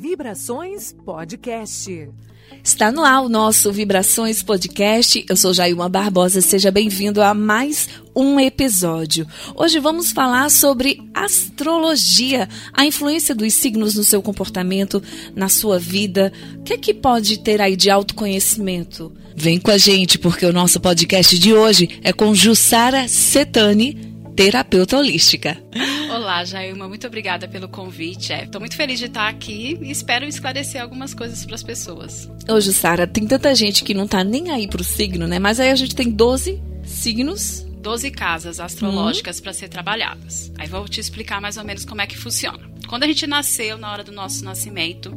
Vibrações Podcast. Está no ar o nosso Vibrações Podcast. Eu sou Jailma Barbosa. Seja bem-vindo a mais um episódio. Hoje vamos falar sobre astrologia, a influência dos signos no seu comportamento, na sua vida. O que é que pode ter aí de autoconhecimento? Vem com a gente, porque o nosso podcast de hoje é com Jussara Setani, terapeuta holística. Olá, Jailma, muito obrigada pelo convite. Estou é, muito feliz de estar aqui e espero esclarecer algumas coisas para as pessoas. Hoje, Sara, tem tanta gente que não está nem aí para o signo, né? Mas aí a gente tem 12 signos 12 casas astrológicas uhum. para ser trabalhadas. Aí vou te explicar mais ou menos como é que funciona. Quando a gente nasceu, na hora do nosso nascimento,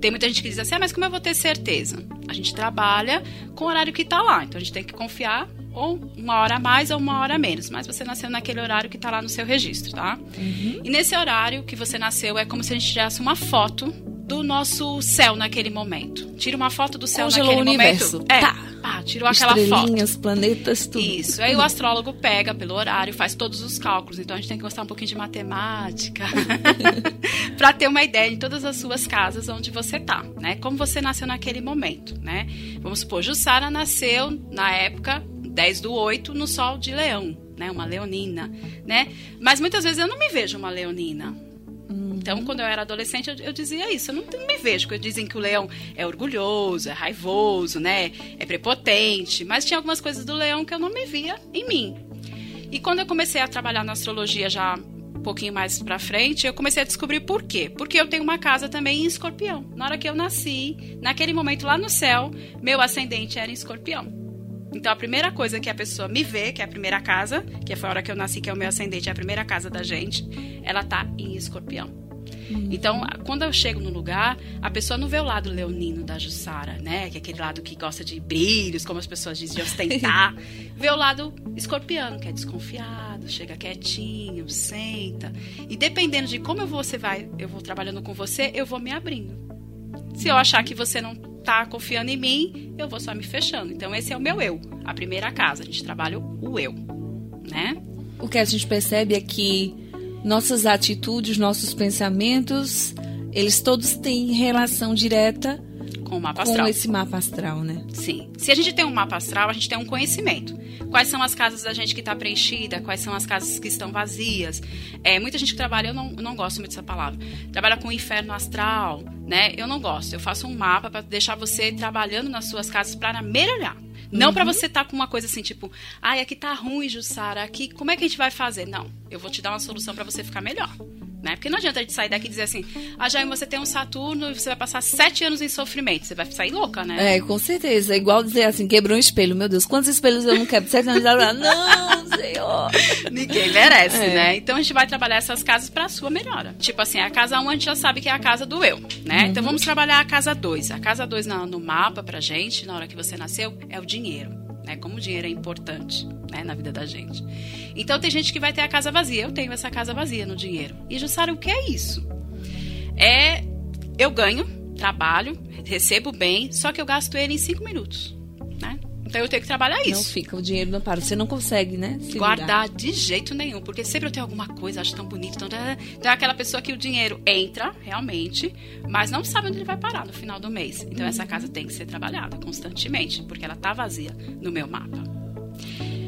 tem muita gente que diz assim: ah, mas como eu vou ter certeza? A gente trabalha com o horário que está lá. Então a gente tem que confiar ou uma hora a mais ou uma hora a menos, mas você nasceu naquele horário que está lá no seu registro, tá? Uhum. E nesse horário que você nasceu é como se a gente tirasse uma foto do nosso céu naquele momento. Tira uma foto do céu Congelou naquele o universo. momento. É, tá. pá, tirou aquela foto. planetas, tudo. Isso. Aí o astrólogo pega pelo horário, faz todos os cálculos. Então a gente tem que gostar um pouquinho de matemática para ter uma ideia de todas as suas casas onde você tá, né? Como você nasceu naquele momento, né? Vamos supor, Jussara nasceu na época 10 do 8 no sol de leão, né? Uma leonina, né? Mas muitas vezes eu não me vejo uma leonina. Uhum. Então, quando eu era adolescente, eu, eu dizia isso. Eu não, não, me vejo, porque dizem que o leão é orgulhoso, é raivoso, né? É prepotente. Mas tinha algumas coisas do leão que eu não me via em mim. E quando eu comecei a trabalhar na astrologia já um pouquinho mais pra frente, eu comecei a descobrir por quê. Porque eu tenho uma casa também em escorpião. Na hora que eu nasci, naquele momento lá no céu, meu ascendente era em escorpião. Então a primeira coisa que a pessoa me vê, que é a primeira casa, que foi a hora que eu nasci, que é o meu ascendente, é a primeira casa da gente, ela tá em escorpião. Uhum. Então, quando eu chego no lugar, a pessoa não vê o lado leonino da Jussara, né? Que é aquele lado que gosta de brilhos, como as pessoas dizem, de ostentar. vê o lado escorpiano, que é desconfiado, chega quietinho, senta. E dependendo de como você vai, eu vou trabalhando com você, eu vou me abrindo. Se eu achar que você não tá confiando em mim, eu vou só me fechando. Então, esse é o meu eu. A primeira casa. A gente trabalha o eu, né? O que a gente percebe é que nossas atitudes, nossos pensamentos, eles todos têm relação direta com o mapa astral. Com esse mapa astral, né? Sim. Se a gente tem um mapa astral, a gente tem um conhecimento. Quais são as casas da gente que está preenchida, quais são as casas que estão vazias. É, muita gente que trabalha, eu não, eu não gosto muito dessa palavra, trabalha com o inferno astral, né? Eu não gosto. Eu faço um mapa para deixar você trabalhando nas suas casas para melhorar. Não uhum. para você estar tá com uma coisa assim, tipo, ai, aqui tá ruim, Jussara, aqui, como é que a gente vai fazer? Não, eu vou te dar uma solução para você ficar melhor né? Porque não adianta a gente sair daqui e dizer assim, ah, Jaime, você tem um Saturno e você vai passar sete anos em sofrimento. Você vai sair louca, né? É, com certeza. É igual dizer assim, quebrou um espelho. Meu Deus, quantos espelhos eu não quebro? Sete anos de Não, senhor. Ninguém merece, é. né? Então a gente vai trabalhar essas casas pra sua melhora. Tipo assim, a casa 1 um, a gente já sabe que é a casa do eu, né? Uhum. Então vamos trabalhar a casa 2. A casa 2 no, no mapa pra gente, na hora que você nasceu, é o dinheiro né? Como o dinheiro é importante, né, na vida da gente. Então tem gente que vai ter a casa vazia. Eu tenho essa casa vazia no dinheiro. E Jussara, o que é isso? É eu ganho, trabalho, recebo bem, só que eu gasto ele em cinco minutos. Então eu tenho que trabalhar isso. Não fica, o dinheiro não para. Você não consegue, né? Guardar de jeito nenhum, porque sempre eu tenho alguma coisa, acho tão bonito. Então, então é aquela pessoa que o dinheiro entra, realmente, mas não sabe onde ele vai parar no final do mês. Então uhum. essa casa tem que ser trabalhada constantemente, porque ela tá vazia no meu mapa.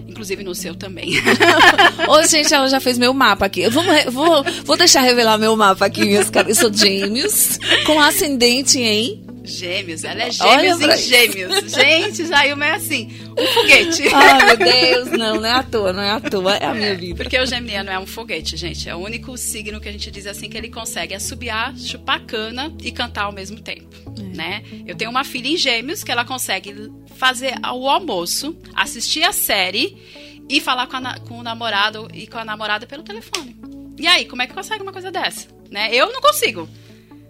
Inclusive no seu também. Ô, gente, ela já fez meu mapa aqui. Eu vou, vou, vou deixar revelar meu mapa aqui, meus caras. Eu sou gêmeos, com ascendente em Gêmeos, ela é gêmeos em gêmeos. Gente, Jailma é assim, um foguete. Ai, meu Deus, não, não é à toa, não é à toa, é a minha vida. Porque o geminiano é um foguete, gente. É o único signo que a gente diz assim que ele consegue assobiar, chupar cana e cantar ao mesmo tempo, é. né? Eu tenho uma filha em gêmeos que ela consegue fazer o almoço, assistir a série e falar com, a, com o namorado e com a namorada pelo telefone. E aí, como é que consegue uma coisa dessa? Né? Eu não consigo.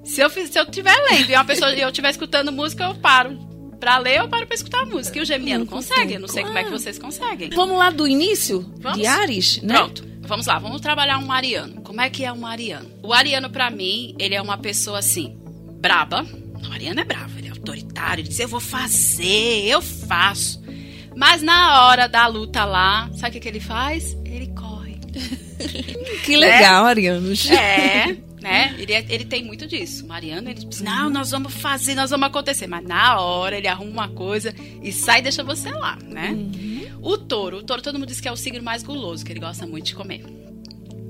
Se eu, se eu tiver lendo e uma pessoa eu estiver escutando música, eu paro pra ler, eu paro pra escutar a música. E o geminiano não consegue. Eu não sei como é que vocês conseguem. Vamos lá do início vamos? de Ares, né? Pronto. Vamos lá, vamos trabalhar um ariano. Como é que é um ariano? O ariano, para mim, ele é uma pessoa assim, braba. O ariano é bravo, ele é autoritário, ele diz, eu vou fazer, eu faço. Mas na hora da luta lá, sabe o que, que ele faz? Ele corre. que legal, né? arianos. É. né? Ele, é, ele tem muito disso. Mariano, ele diz, não, nós vamos fazer, nós vamos acontecer. Mas na hora ele arruma uma coisa e sai e deixa você lá, né? Uhum. O touro, o touro todo mundo diz que é o signo mais guloso, que ele gosta muito de comer.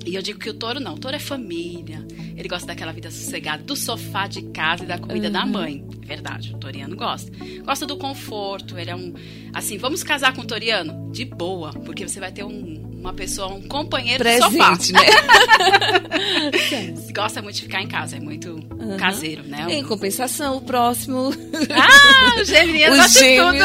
E eu digo que o touro não, o touro é família. Ele gosta daquela vida sossegada, do sofá de casa e da comida uhum. da mãe. Verdade, o toriano gosta. Gosta do conforto, ele é um. Assim, vamos casar com o toriano? De boa, porque você vai ter um, uma pessoa, um companheiro Presente, de sofá. né? Gosta muito de ficar em casa, é muito uhum. caseiro, né? Em compensação, o próximo. Ah, o geminiano gosta de tudo.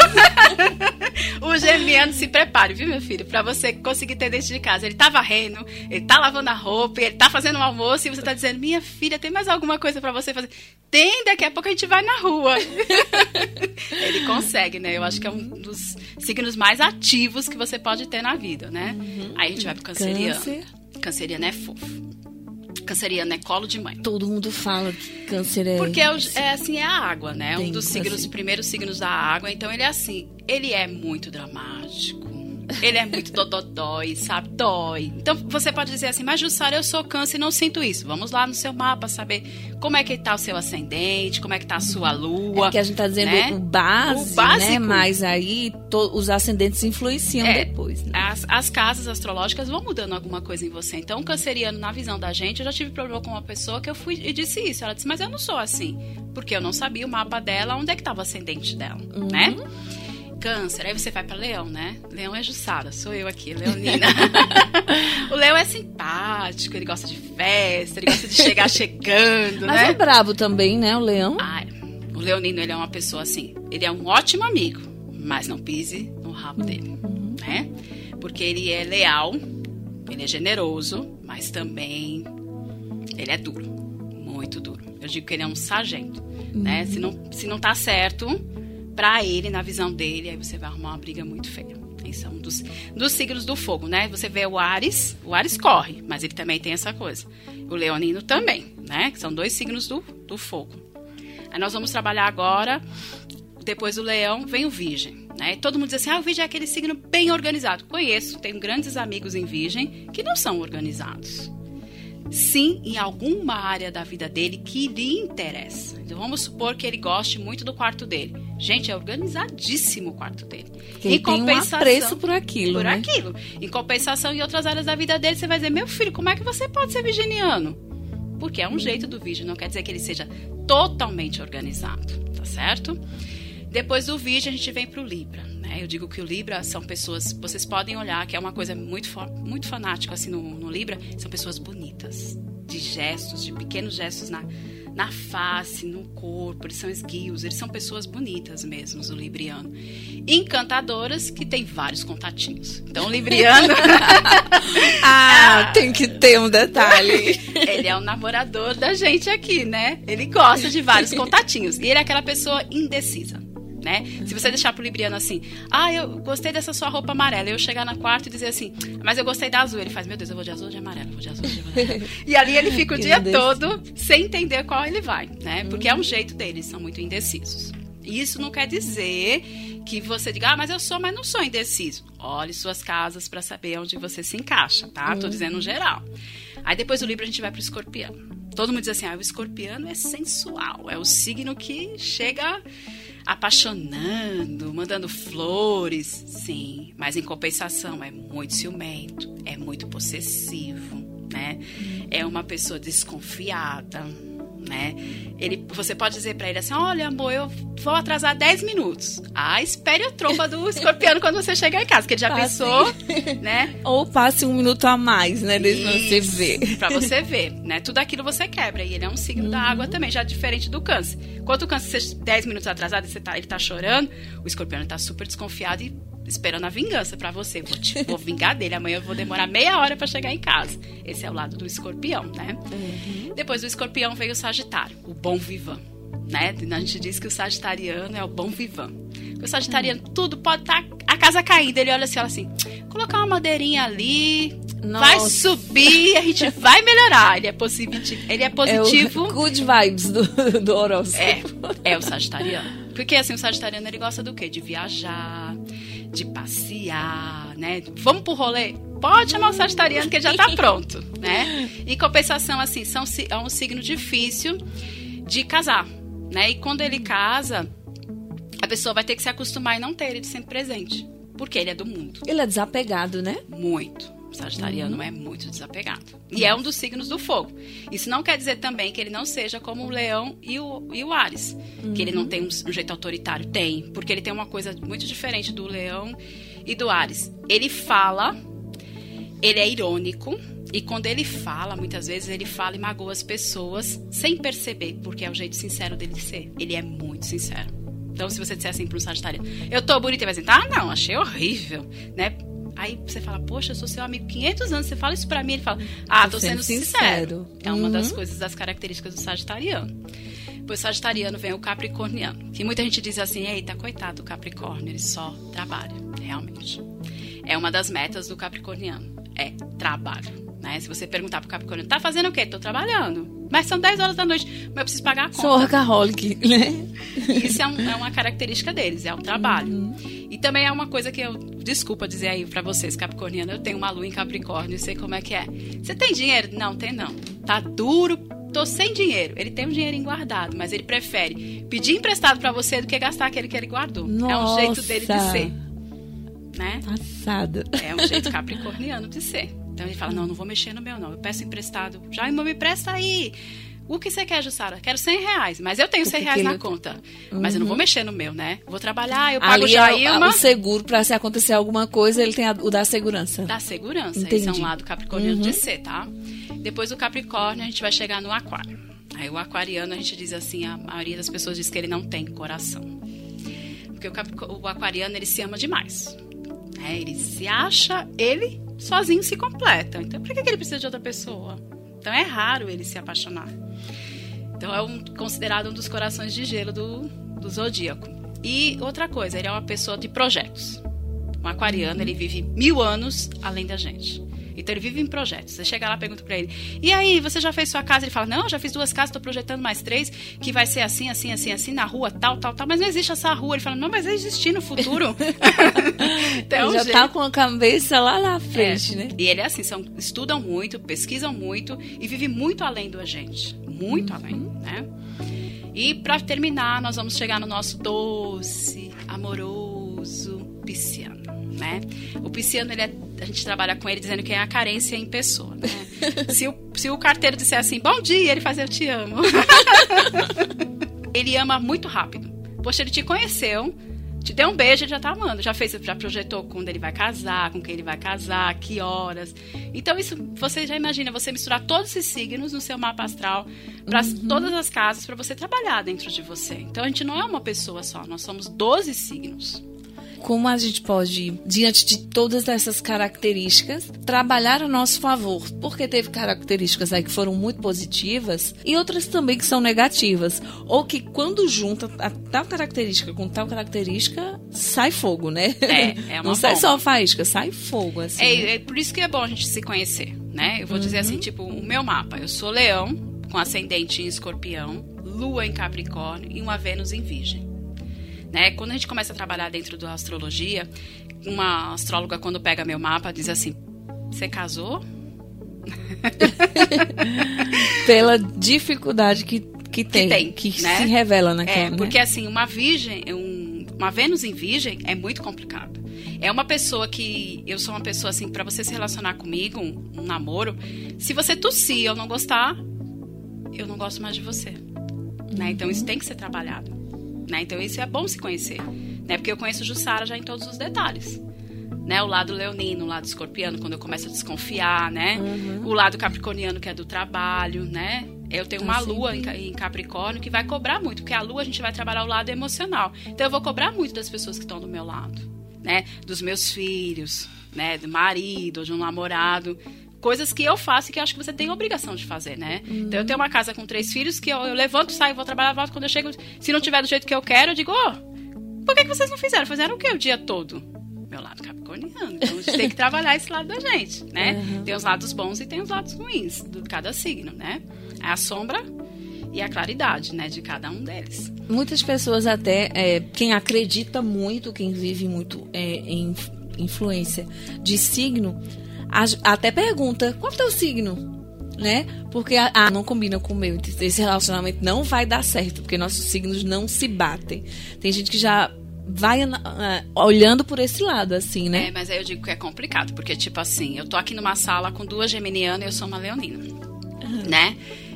o geminiano se prepare, viu, meu filho? Pra você conseguir ter dentro de casa. Ele tá varrendo, ele tá lavando a roupa, ele tá fazendo o um almoço e você tá dizendo: Minha filha, tem mais alguma coisa para você fazer? Tem, daqui a pouco a gente vai na rua. ele consegue, né? Eu acho que é um dos signos mais ativos que você pode ter na vida, né? Uhum. Aí a gente vai pro canceriano. Câncer. Canceriano é fofo. Canceriano é colo de mãe. Todo mundo fala que câncer é. Porque é, é assim, é a água, né? Tem um dos signos, assim. primeiros signos da água. Então ele é assim. Ele é muito dramático ele é muito dodói, sabe? Dói. Então você pode dizer assim, mas Jussara, eu sou câncer e não sinto isso. Vamos lá no seu mapa saber como é que tá o seu ascendente, como é que tá a sua lua. É que a gente tá dizendo né? o, base, o básico, né? Mas aí to, os ascendentes influenciam é, depois. Né? As, as casas astrológicas vão mudando alguma coisa em você. Então, o canceriano, na visão da gente, eu já tive problema com uma pessoa que eu fui e disse isso. Ela disse, mas eu não sou assim. Porque eu não sabia o mapa dela, onde é que tava o ascendente dela, uhum. né? Câncer, aí você vai para leão, né? Leão é Jussara, sou eu aqui, leonina. o leão é simpático, ele gosta de festa, ele gosta de chegar chegando, Mas né? é bravo também, né, o leão? Ah, o leonino, ele é uma pessoa assim, ele é um ótimo amigo, mas não pise no rabo dele, uhum. né? Porque ele é leal, ele é generoso, mas também ele é duro, muito duro. Eu digo que ele é um sargento, uhum. né? Se não, se não tá certo, para ele, na visão dele, aí você vai arrumar uma briga muito feia. Esse é um dos, dos signos do fogo, né? Você vê o Ares, o Ares corre, mas ele também tem essa coisa. O Leonino também, né? Que são dois signos do, do fogo. Aí nós vamos trabalhar agora, depois do leão, vem o virgem. Né? Todo mundo diz assim, ah, o virgem é aquele signo bem organizado. Conheço, tenho grandes amigos em virgem que não são organizados sim em alguma área da vida dele que lhe interessa. Então vamos supor que ele goste muito do quarto dele. Gente, é organizadíssimo o quarto dele. Ele em compensação, tem um apreço por aquilo, Por né? aquilo. Em compensação, em outras áreas da vida dele, você vai dizer, meu filho, como é que você pode ser virginiano? Porque é um jeito do virgem, não quer dizer que ele seja totalmente organizado, tá certo? Depois do virgem, a gente vem para o Libra. Né? Eu digo que o Libra são pessoas, vocês podem olhar, que é uma coisa muito, muito fanática assim no, no Libra, são pessoas bonitas, de gestos, de pequenos gestos na, na face, no corpo, eles são esguios, eles são pessoas bonitas mesmo, o libriano. Encantadoras que tem vários contatinhos. Então, o libriano. ah, tem que ter um detalhe. ele é o namorador da gente aqui, né? Ele gosta de vários contatinhos. E ele é aquela pessoa indecisa né? Se você deixar pro Libriano assim, ah, eu gostei dessa sua roupa amarela, eu chegar na quarta e dizer assim, mas eu gostei da azul, ele faz, meu Deus, eu vou de azul ou de amarelo, vou de azul ou de amarelo. e ali ele fica o dia todo sem entender qual ele vai, né? Porque é um jeito deles, são muito indecisos. Isso não quer dizer que você diga, ah, mas eu sou, mas não sou indeciso. Olhe suas casas para saber onde você se encaixa, tá? Uhum. Tô dizendo no geral. Aí depois do livro a gente vai pro escorpião. Todo mundo diz assim, ah, o escorpião é sensual, é o signo que chega apaixonando, mandando flores, sim, mas em compensação é muito ciumento, é muito possessivo, né? É uma pessoa desconfiada, né? Ele, você pode dizer para ele assim: "Olha, amor, eu vou atrasar 10 minutos". Ah, espere a tromba do escorpião quando você chegar em casa, que ele já passe. pensou, né? Ou passe um minuto a mais, né, desde você ver. Para você ver, né? Tudo aquilo você quebra e ele é um signo uhum. da água também, já diferente do câncer. Quando o câncer 10 minutos atrasado, você tá, ele tá chorando, o escorpião está super desconfiado e esperando a vingança para você. Vou, te, vou vingar dele. Amanhã eu vou demorar meia hora para chegar em casa. Esse é o lado do escorpião, né? Uhum. Depois do escorpião veio o sagitário, o bom vivan. Né? A gente diz que o sagitariano é o bom vivan. O sagitariano, uhum. tudo pode estar. Tá, a casa caída, ele olha assim, olha assim: colocar uma madeirinha ali, Nossa. vai subir, a gente vai melhorar. Ele é positivo. Ele é positivo. É o good vibes do, do horóscopo. É, é o sagitariano. Porque assim, o sagitariano ele gosta do quê? De viajar, de passear, né? Vamos pro rolê? pode chamar o sagitariano que ele já tá pronto, né? Em compensação, assim, são, é um signo difícil de casar, né? E quando ele casa, a pessoa vai ter que se acostumar e não ter ele sempre presente. Porque ele é do mundo. Ele é desapegado, né? Muito. O sagitariano uhum. é muito desapegado. E é um dos signos do fogo. Isso não quer dizer também que ele não seja como o leão e o, e o Ares. Uhum. Que ele não tem um, um, jeito autoritário. Tem. Porque ele tem uma coisa muito diferente do leão e do Ares. Ele fala, ele é irônico. E quando ele fala, muitas vezes ele fala e magoa as pessoas sem perceber, porque é o jeito sincero dele ser. Ele é muito sincero. Então, se você disser assim para um sagitariano, eu tô bonita, ele vai dizer, ah, não, achei horrível, né? Aí você fala, poxa, eu sou seu amigo 500 anos, você fala isso pra mim, ele fala, ah, tô, tô sendo, sendo sincero. sincero. É uma das uhum. coisas, das características do sagitariano. Pois sagitariano vem o capricorniano, que muita gente diz assim, eita, coitado do capricórnio, ele só trabalha, realmente. É uma das metas do capricorniano, é trabalho. Né? Se você perguntar pro Capricórnio, tá fazendo o quê? Tô trabalhando. Mas são 10 horas da noite, mas eu preciso pagar a conta. Sou workaholic, né? Isso é, um, é, uma característica deles, é o trabalho. Uhum. E também é uma coisa que eu, desculpa dizer aí para vocês, Capricorniano, eu tenho uma lua em Capricórnio, sei como é que é. Você tem dinheiro? Não, tem não. Tá duro, tô sem dinheiro. Ele tem um dinheirinho guardado, mas ele prefere pedir emprestado para você do que gastar aquele que ele guardou. Nossa. É um jeito dele de ser. Né? Passado. É um jeito capricorniano de ser. Então ele fala: Não, não vou mexer no meu, não. Eu peço emprestado. Já me presta aí. O que você quer, Jussara? Quero 100 reais, mas eu tenho 100 reais na conta. Uhum. Mas eu não vou mexer no meu, né? Vou trabalhar, eu pago Ali já é o, o seguro, para se acontecer alguma coisa, ele tem a, o da segurança. Da segurança. Entendi. Esse é um lado capricorniano uhum. de ser, tá? Depois do Capricórnio, a gente vai chegar no Aquário. Aí o aquariano, a gente diz assim, a maioria das pessoas diz que ele não tem coração. Porque o, o aquariano, ele se ama demais. É, ele se acha ele sozinho se completa. Então, por que, ele precisa de outra pessoa? Então, é raro ele se apaixonar. Então, é um, considerado um dos corações de gelo do, do zodíaco. E outra coisa, ele é uma pessoa de projetos. Um aquariano, ele vive mil anos além da gente. Então ele vive em projetos. Você chega lá e pergunta para ele: "E aí, você já fez sua casa?" Ele fala: "Não, já fiz duas casas, estou projetando mais três, que vai ser assim, assim, assim, assim na rua tal, tal, tal, mas não existe essa rua". Ele fala: "Não, mas vai existir no futuro". então, já está com a cabeça lá na frente, é. né? E ele é assim, são, estudam muito, pesquisam muito e vivem muito além do gente, muito uhum. além, né? E para terminar, nós vamos chegar no nosso doce, amoroso pisciano né? O pisciano, ele é, a gente trabalha com ele dizendo que é a carência em pessoa, né? se, o, se o carteiro disser assim, bom dia, ele faz eu te amo. ele ama muito rápido. Poxa, ele te conheceu, te deu um beijo, ele já tá amando. Já fez, já projetou quando ele vai casar, com quem ele vai casar, que horas. Então, isso, você já imagina, você misturar todos esses signos no seu mapa astral, para uhum. todas as casas, para você trabalhar dentro de você. Então, a gente não é uma pessoa só, nós somos 12 signos como a gente pode, diante de todas essas características, trabalhar a nosso favor, porque teve características aí que foram muito positivas e outras também que são negativas, ou que quando junta a tal característica com tal característica, sai fogo, né? É, é uma Não sai só faísca, sai fogo, assim. É, é, por isso que é bom a gente se conhecer, né? Eu vou uhum. dizer assim, tipo, o meu mapa, eu sou leão, com ascendente em escorpião, lua em capricórnio e uma Vênus em virgem. Né? Quando a gente começa a trabalhar dentro da astrologia, uma astróloga, quando pega meu mapa, diz assim: Você casou? Pela dificuldade que, que tem, que, tem, que né? se revela naquela. É, né? porque assim, uma virgem, um, uma Vênus em virgem é muito complicado. É uma pessoa que. Eu sou uma pessoa assim, para você se relacionar comigo, um, um namoro, se você tossir e eu não gostar, eu não gosto mais de você. Né? Então isso tem que ser trabalhado. Né? Então isso é bom se conhecer, né? Porque eu conheço Jussara já em todos os detalhes. Né, o lado leonino, o lado escorpiano, quando eu começo a desconfiar, né? Uhum. O lado capricorniano, que é do trabalho, né? Eu tenho uma lua em Capricórnio que vai cobrar muito, porque a lua a gente vai trabalhar o lado emocional. Então eu vou cobrar muito das pessoas que estão do meu lado, né? Dos meus filhos, né? Do marido, de um namorado coisas que eu faço e que eu acho que você tem obrigação de fazer, né? Uhum. Então eu tenho uma casa com três filhos que eu, eu levanto, saio, vou trabalhar, volto. Quando eu chego, se não tiver do jeito que eu quero, eu digo, oh, por que, que vocês não fizeram? Fizeram o quê o dia todo? Meu lado capricorniano. Então a gente tem que trabalhar esse lado da gente, né? Uhum. Tem os lados bons e tem os lados ruins de cada signo, né? É a sombra e a claridade, né, de cada um deles. Muitas pessoas até, é, quem acredita muito, quem vive muito é, em influência de signo, até pergunta: qual é o teu signo? Né? Porque ah, não combina com o meu. Esse relacionamento não vai dar certo, porque nossos signos não se batem. Tem gente que já vai uh, olhando por esse lado, assim, né? É, mas aí eu digo que é complicado, porque, tipo assim, eu tô aqui numa sala com duas geminianas e eu sou uma leonina, uhum. né?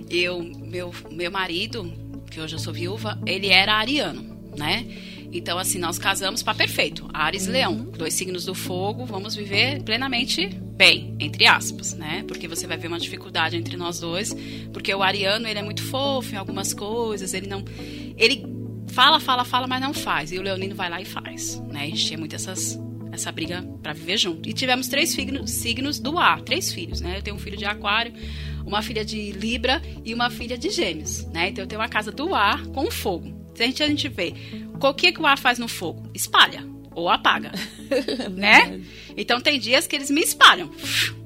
Eu, meu, meu marido, que hoje eu sou viúva, ele era ariano, né? Então, assim, nós casamos para perfeito. Ares e uhum. Leão, dois signos do fogo, vamos viver plenamente bem, entre aspas, né? Porque você vai ver uma dificuldade entre nós dois, porque o ariano, ele é muito fofo em algumas coisas, ele não ele fala, fala, fala, mas não faz. E o leonino vai lá e faz, né? A gente tinha muito essas essa briga para viver junto. E tivemos três signos, signos do ar, três filhos, né? Eu tenho um filho de aquário, uma filha de Libra e uma filha de Gêmeos, né? Então eu tenho uma casa do ar com fogo. Se a gente, a gente vê, o que, que o ar faz no fogo? Espalha ou apaga, né? Então tem dias que eles me espalham.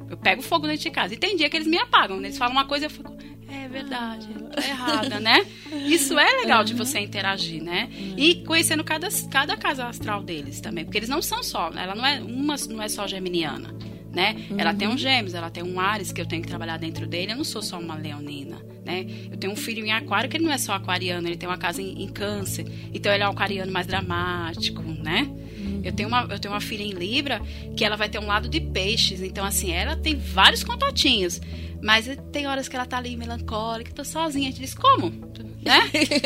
Eu pego fogo dentro de casa. E tem dia que eles me apagam. Eles falam uma coisa e eu fico, é verdade, tá errada, né? Isso é legal de você interagir, né? E conhecendo cada, cada casa astral deles também. Porque eles não são só, ela não é, uma não é só geminiana né? Uhum. Ela tem um gêmeos, ela tem um Ares que eu tenho que trabalhar dentro dele. Eu não sou só uma leonina, né? Eu tenho um filho em aquário que ele não é só aquariano, ele tem uma casa em, em câncer. Então ele é um aquariano mais dramático, né? Uhum. Eu tenho, uma, eu tenho uma filha em Libra que ela vai ter um lado de peixes. Então, assim, ela tem vários contatinhos. Mas tem horas que ela tá ali melancólica, tô sozinha. A gente diz, como? Né?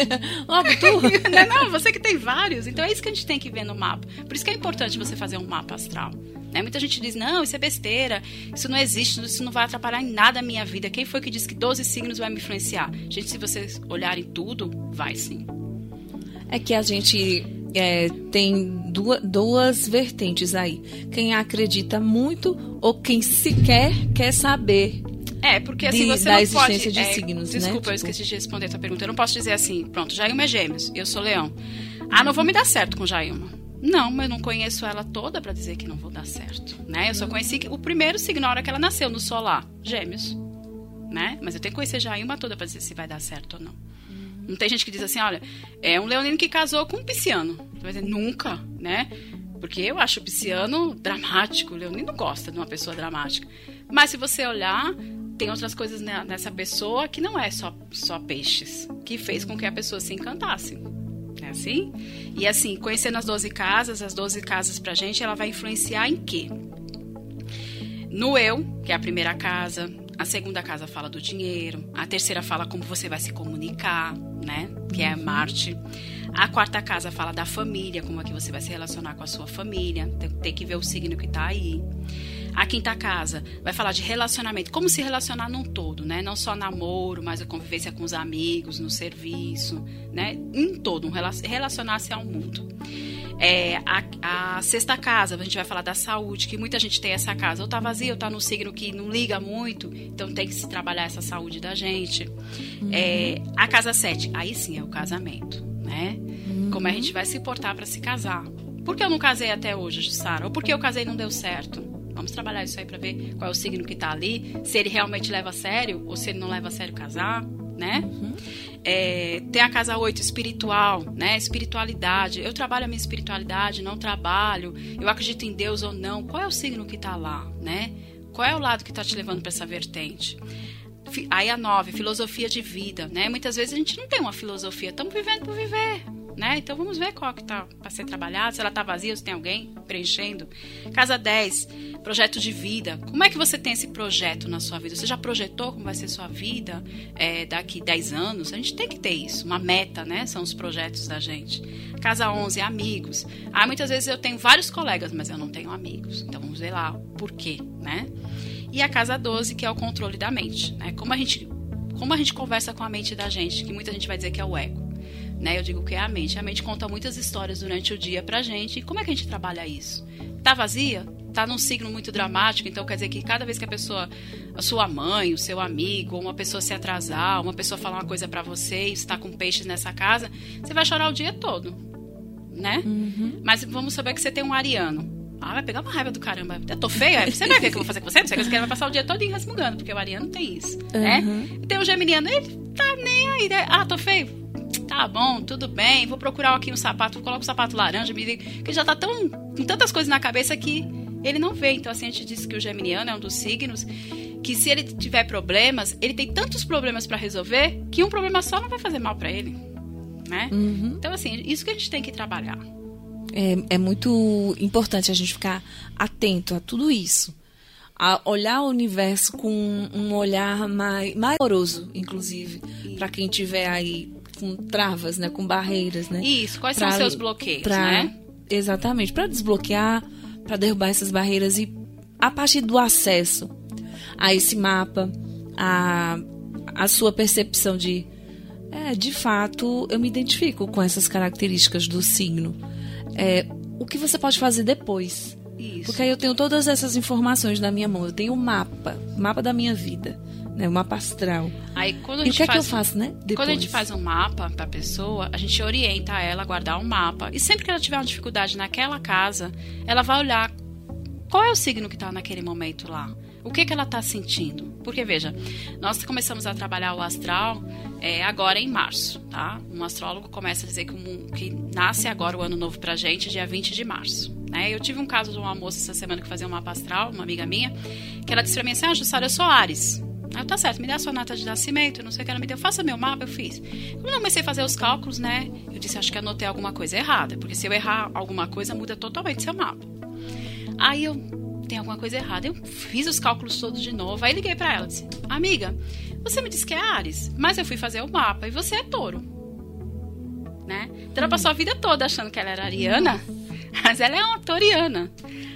Logo tu. não, não, você que tem vários. Então é isso que a gente tem que ver no mapa. Por isso que é importante você fazer um mapa astral. Né? Muita gente diz, não, isso é besteira, isso não existe, isso não vai atrapalhar em nada a minha vida. Quem foi que disse que 12 signos vai me influenciar? Gente, se vocês olharem tudo, vai sim. É que a gente é, tem duas, duas vertentes aí. Quem acredita muito ou quem sequer quer saber é, porque assim, de, você da não existência pode, de é, signos, desculpa, né? Desculpa, eu esqueci de responder a tua pergunta. Eu não posso dizer assim, pronto, Jailma é gêmeos, eu sou leão. Ah, não vou me dar certo com Jailma. Não, mas eu não conheço ela toda para dizer que não vou dar certo, né? Eu só conheci o primeiro signo na hora que ela nasceu no solar, Gêmeos, né? Mas eu tenho que conhecer já uma toda para dizer se vai dar certo ou não. Não tem gente que diz assim, olha, é um leonino que casou com um pisciano. Vai dizer, nunca, né? Porque eu acho o pisciano dramático, o leonino gosta de uma pessoa dramática. Mas se você olhar, tem outras coisas nessa pessoa que não é só, só peixes, que fez com que a pessoa se encantasse é assim? E assim, conhecendo as 12 casas, as 12 casas pra gente, ela vai influenciar em quê? No eu, que é a primeira casa, a segunda casa fala do dinheiro, a terceira fala como você vai se comunicar, né? Que é Marte. A quarta casa fala da família, como é que você vai se relacionar com a sua família. Tem, tem que ver o signo que está aí. A quinta casa vai falar de relacionamento, como se relacionar num todo, né? Não só namoro, mas a convivência com os amigos, no serviço, né? Em todo, um relacionar-se ao mundo. É, a, a, sexta casa, a gente vai falar da saúde, que muita gente tem essa casa, ou tá vazia, ou tá no signo que não liga muito, então tem que se trabalhar essa saúde da gente. Uhum. É, a casa sete, aí sim é o casamento, né? Uhum. Como a gente vai se portar para se casar. Por que eu não casei até hoje, Sara? Ou por que eu casei e não deu certo? Vamos trabalhar isso aí para ver qual é o signo que está ali, se ele realmente leva a sério ou se ele não leva a sério casar, né? Uhum. É, tem a casa 8 espiritual, né? Espiritualidade. Eu trabalho a minha espiritualidade, não trabalho. Eu acredito em Deus ou não. Qual é o signo que está lá, né? Qual é o lado que está te levando para essa vertente? Aí a 9, filosofia de vida, né? Muitas vezes a gente não tem uma filosofia, estamos vivendo por viver, né? Então vamos ver qual que tá para ser trabalhado, se ela tá vazia, se tem alguém preenchendo. Casa 10, projeto de vida. Como é que você tem esse projeto na sua vida? Você já projetou como vai ser sua vida é, daqui 10 anos? A gente tem que ter isso, uma meta, né? São os projetos da gente. Casa 11, amigos. Ah, muitas vezes eu tenho vários colegas, mas eu não tenho amigos. Então vamos ver lá por quê, né? E a casa 12, que é o controle da mente, né? Como a gente como a gente conversa com a mente da gente, que muita gente vai dizer que é o ego né? Eu digo que é a mente. A mente conta muitas histórias durante o dia pra gente. E como é que a gente trabalha isso? Tá vazia? Tá num signo muito dramático, então quer dizer que cada vez que a pessoa, a sua mãe, o seu amigo, ou uma pessoa se atrasar, uma pessoa falar uma coisa para você e está com peixes nessa casa, você vai chorar o dia todo, né? Uhum. Mas vamos saber que você tem um ariano. Ah, vai pegar uma raiva do caramba. Eu tô feia? Você vai ver o que eu vou fazer com você? Você vai passar o dia todo resmungando, porque o ariano tem isso, uhum. né? E tem o geminiano, ele tá nem aí. Né? Ah, tô feio tá bom, tudo bem, vou procurar aqui um sapato, coloco um sapato laranja, me que já tá tão com tantas coisas na cabeça que ele não vê. Então, assim, a gente disse que o geminiano é um dos signos que se ele tiver problemas, ele tem tantos problemas para resolver que um problema só não vai fazer mal para ele, né? Uhum. Então, assim, isso que a gente tem que trabalhar. É, é muito importante a gente ficar atento a tudo isso. A olhar o universo com um olhar mais, mais amoroso, inclusive, para quem tiver aí com travas, né, com barreiras, né? Isso, quais Pra- são os seus bloqueios, pra- né? Exatamente, para desbloquear, para derrubar essas barreiras e a partir do acesso a esse mapa, a, a sua percepção de é, de fato, eu me identifico com essas características do signo. É, o que você pode fazer depois? Isso. Porque aí eu tenho todas essas informações na minha mão. Eu tenho o mapa, mapa da minha vida, né? O mapa astral. Aí, quando a E o gente que é que eu faz faço, né? Depois. Quando a gente faz um mapa para a pessoa, a gente orienta ela a guardar um mapa. E sempre que ela tiver uma dificuldade naquela casa, ela vai olhar qual é o signo que está naquele momento lá. O que, que ela está sentindo? Porque, veja, nós começamos a trabalhar o astral é, agora em março, tá? Um astrólogo começa a dizer que, mu- que nasce agora o ano novo pra gente, dia 20 de março. Né? Eu tive um caso de uma moça essa semana que fazia um mapa astral, uma amiga minha, que ela disse pra mim assim, ah, Jussara, eu sou Ares. Ah, tá certo, me dá a sua nata de nascimento, não sei o que ela me deu, faça meu mapa, eu fiz. Quando eu comecei a fazer os cálculos, né, eu disse, acho que anotei alguma coisa errada, porque se eu errar alguma coisa, muda totalmente seu mapa. Aí eu, tem alguma coisa errada, eu fiz os cálculos todos de novo, aí liguei pra ela, disse, amiga, você me disse que é Ares, mas eu fui fazer o mapa e você é touro. Né? Então ela passou a vida toda achando que ela era ariana, mas ela é uma toriana.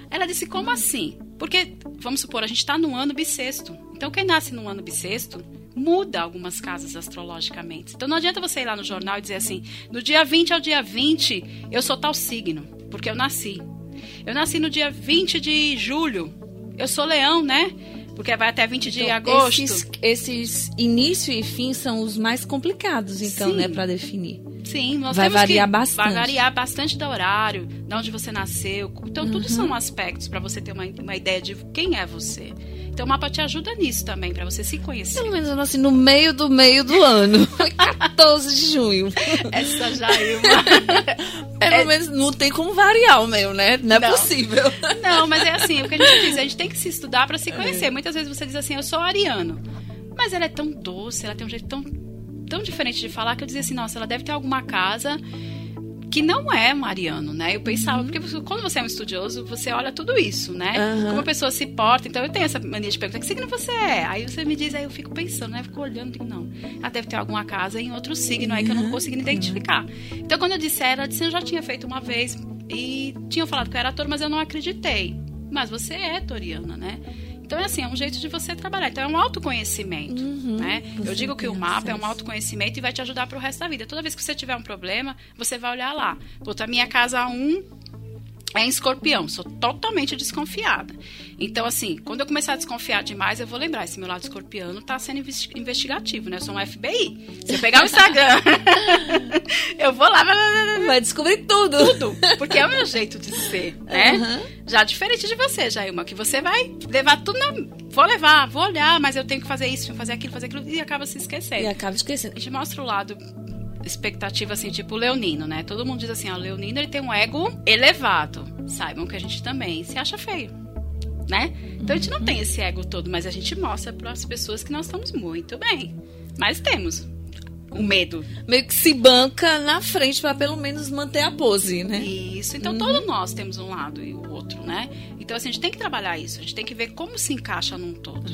Ela disse, como assim? Porque, vamos supor, a gente está no ano bissexto. Então, quem nasce no ano bissexto muda algumas casas astrologicamente. Então, não adianta você ir lá no jornal e dizer assim, do dia 20 ao dia 20, eu sou tal signo, porque eu nasci. Eu nasci no dia 20 de julho, eu sou leão, né? Porque vai até 20 de Então, agosto. Esses, esses início e fim são os mais complicados, então, Sim. né, para definir. Sim, nós Vai temos variar que, bastante. Vai variar bastante do horário, de onde você nasceu. Então, tudo são aspectos para você ter uma, uma ideia de quem é você. Então, o mapa te ajuda nisso também, para você se conhecer. Pelo menos eu nasci no meio do meio do ano. Foi 14 de junho. Essa já é uma. Pelo menos não tem como variar o meu, né? Não é Não. possível. Não, mas é assim, o que a gente diz, a gente tem que se estudar para se conhecer. Muitas vezes você diz assim, eu sou ariano. Mas ela é tão doce, ela tem um jeito tão, tão diferente de falar que eu dizia assim, nossa, ela deve ter alguma casa que não é mariano, né? Eu pensava, porque você- quando você é um estudioso, você olha tudo isso, né? Aham. Como a pessoa se porta. Então eu tenho essa mania de perguntar que signo você é. Aí você me diz, aí eu fico pensando, né? Eu fico olhando, digo, não. Ela deve ter alguma casa em outro signo aí que eu não consegui identificar. Então quando eu disse ela, ela disse, eu já tinha feito uma vez e tinham falado que eu era ator, mas eu não acreditei. Mas você é toriana, né? Então é assim, é um jeito de você trabalhar. Então é um autoconhecimento, né? Eu digo que o mapa é um acesso. autoconhecimento e vai te ajudar pro resto da vida. Toda vez que você tiver um problema, você vai olhar lá. A minha casa 1 é em escorpião, sou totalmente desconfiada. Então, assim, quando eu começar a desconfiar demais, eu vou lembrar, esse meu lado escorpiano tá sendo investi- investigativo, né? Eu sou um FBI. Se eu pegar o Instagram, eu vou lá, Vai descobrir tudo. tudo, porque é o meu jeito de ser, né? Aham. Já diferente de você, Jailma, que você vai levar tudo na... Vou levar, vou olhar, mas eu tenho que fazer isso, fazer aquilo, fazer aquilo, e acaba se esquecendo. E acaba esquecendo. A gente mostra o lado expectativa, assim, tipo o leonino, né? Todo mundo diz assim, ó, o leonino ele tem um ego elevado. Saibam que a gente também se acha feio, né? Então a gente não tem esse ego todo, mas a gente mostra para as pessoas que nós estamos muito bem. Mas temos o medo. Meio que se banca na frente pra pelo menos manter a pose, né? Isso. Então todos nós temos um lado e o outro, né? Então assim, a gente tem que trabalhar isso. A gente tem que ver como se encaixa num todo.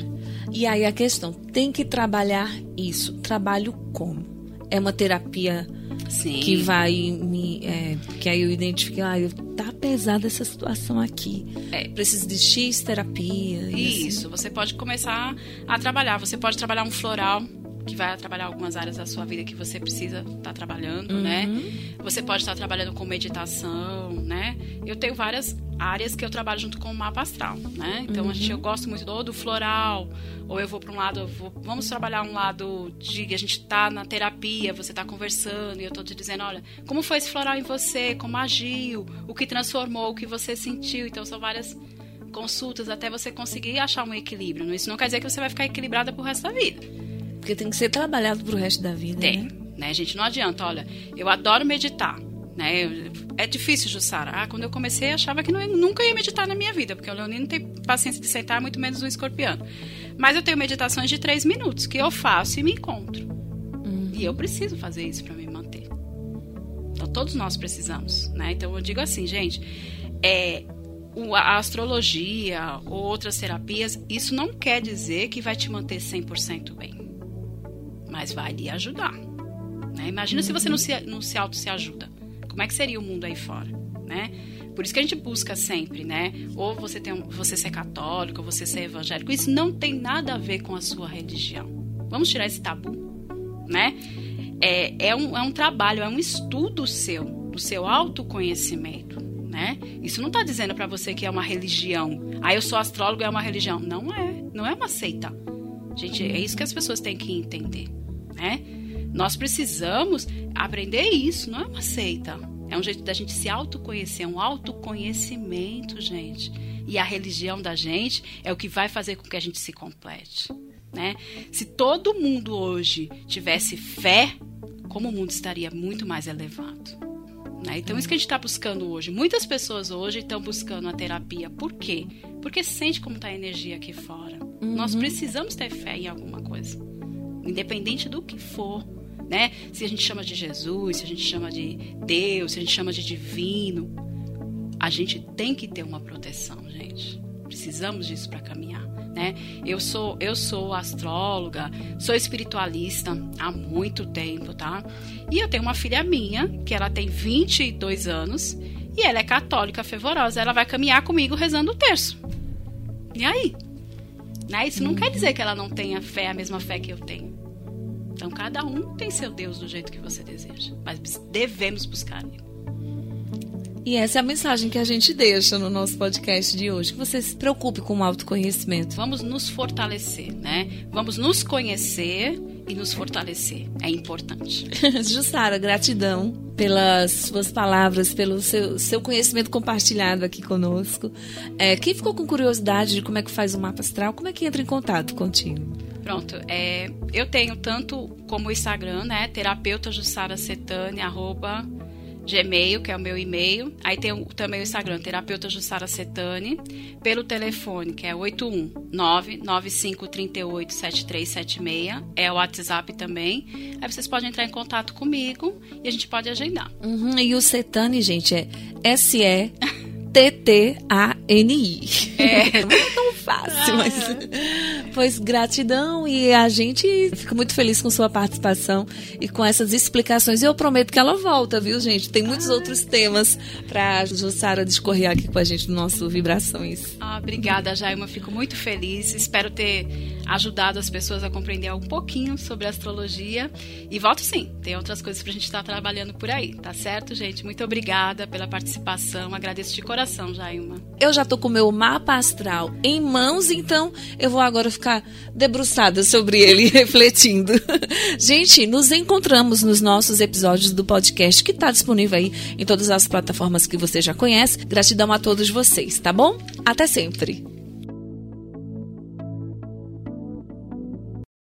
E aí a questão, tem que trabalhar isso. Trabalho como? É uma terapia Sim. que vai me. é, que aí eu identifique, ah, eu- tá pesada essa situação aqui. É. Preciso de X terapia. e assim. Isso, você pode começar a trabalhar. Você pode trabalhar um floral, que vai trabalhar algumas áreas da sua vida que você precisa estar trabalhando, né? Você pode estar trabalhando com meditação, né? Eu tenho várias áreas que eu trabalho junto com o mapa astral, né? Então a gente, eu gosto muito do, do floral, ou eu vou para um lado, vou- vamos trabalhar um lado de a gente tá na terapia, você tá conversando e eu tô te dizendo, olha, como foi esse floral em você, como agiu, o que transformou, o que você sentiu. Então são várias consultas até você conseguir achar um equilíbrio. Isso não quer dizer que você vai ficar equilibrada pro resto da vida. Porque tem que ser trabalhado pro resto da vida. Tem, Né? né, gente? Não adianta, olha, eu adoro meditar, Né? É difícil, Jussara. Ah, quando eu comecei, eu achava que não, nunca ia meditar na minha vida, porque o leonino tem paciência de sentar, muito menos um escorpiano. Mas eu tenho meditações de três minutos que eu faço e me encontro. Uhum. E eu preciso fazer isso para me manter. Então, todos nós precisamos. Né? Então, eu digo assim, gente, é, a astrologia ou outras terapias, isso não quer dizer que vai te manter 100% bem. Mas vai lhe ajudar. Né? Imagina se você não se, não se auto se ajuda. Como é que seria o mundo aí fora, né? Por isso que a gente busca sempre, né? Ou você tem você ser católico, ou você ser evangélico. Isso não tem nada a ver com a sua religião. Vamos tirar esse tabu, né? É, é, um, é um trabalho, é um estudo seu, do seu autoconhecimento, né? Isso não está dizendo para você que é uma religião. Ah, eu sou astrólogo, é uma religião. Não é, não é uma seita. Gente, é isso que as pessoas têm que entender, né? Nós precisamos aprender isso, não é uma seita. É um jeito da gente se autoconhecer, é um autoconhecimento, gente. E a religião da gente é o que vai fazer com que a gente se complete. Né? Se todo mundo hoje tivesse fé, como o mundo estaria muito mais elevado. Né? Então, isso que a gente está buscando hoje. Muitas pessoas hoje estão buscando a terapia. Por quê? Porque sente como está a energia aqui fora. Uhum. Nós precisamos ter fé em alguma coisa. Independente do que for né? Se a gente chama de Jesus, se a gente chama de Deus, se a gente chama de divino, a gente tem que ter uma proteção, gente. Precisamos disso para caminhar, né? Eu sou eu sou astróloga, sou espiritualista há muito tempo, tá? E eu tenho uma filha minha, que ela tem 22 anos, e ela é católica fervorosa, ela vai caminhar comigo rezando o terço. E aí? Né? Isso não quer dizer que ela não tenha fé, a mesma fé que eu tenho. Então, cada um tem seu Deus do jeito que você deseja, mas devemos buscar ele. E essa é a mensagem que a gente deixa no nosso podcast de hoje, que você se preocupe com o autoconhecimento. Vamos nos fortalecer, né? Vamos nos conhecer e nos fortalecer. É importante. Jussara, gratidão pelas suas palavras, pelo seu, seu conhecimento compartilhado aqui conosco. É, quem ficou com curiosidade de como é que faz o mapa astral, como é que entra em contato contigo? Pronto, é, eu tenho tanto como o Instagram, né, terapeuta Jussara Setane, arroba Gmail, que é o meu e-mail. Aí tem também o Instagram, terapeuta Jussara Setane, pelo telefone, que é 819-9538-7376. É o WhatsApp também. Aí vocês podem entrar em contato comigo e a gente pode agendar. Uhum, e o Setane, gente, é S-E... T-T-A-N-I. É. Não é tão fácil, ah. mas. Pois gratidão e a gente fica muito feliz com sua participação e com essas explicações. E eu prometo que ela volta, viu, gente? Tem muitos ah. outros temas para a Jussara discorrer aqui com a gente no nosso Vibrações. Ah, obrigada, Jaima. Fico muito feliz. Espero ter ajudado as pessoas a compreender um pouquinho sobre astrologia. E volto sim, tem outras coisas para a gente estar tá trabalhando por aí, tá certo, gente? Muito obrigada pela participação. Agradeço de coração Eu já tô com o meu mapa astral em mãos, então eu vou agora ficar debruçada sobre ele, refletindo. Gente, nos encontramos nos nossos episódios do podcast que está disponível aí em todas as plataformas que você já conhece. Gratidão a todos vocês, tá bom? Até sempre.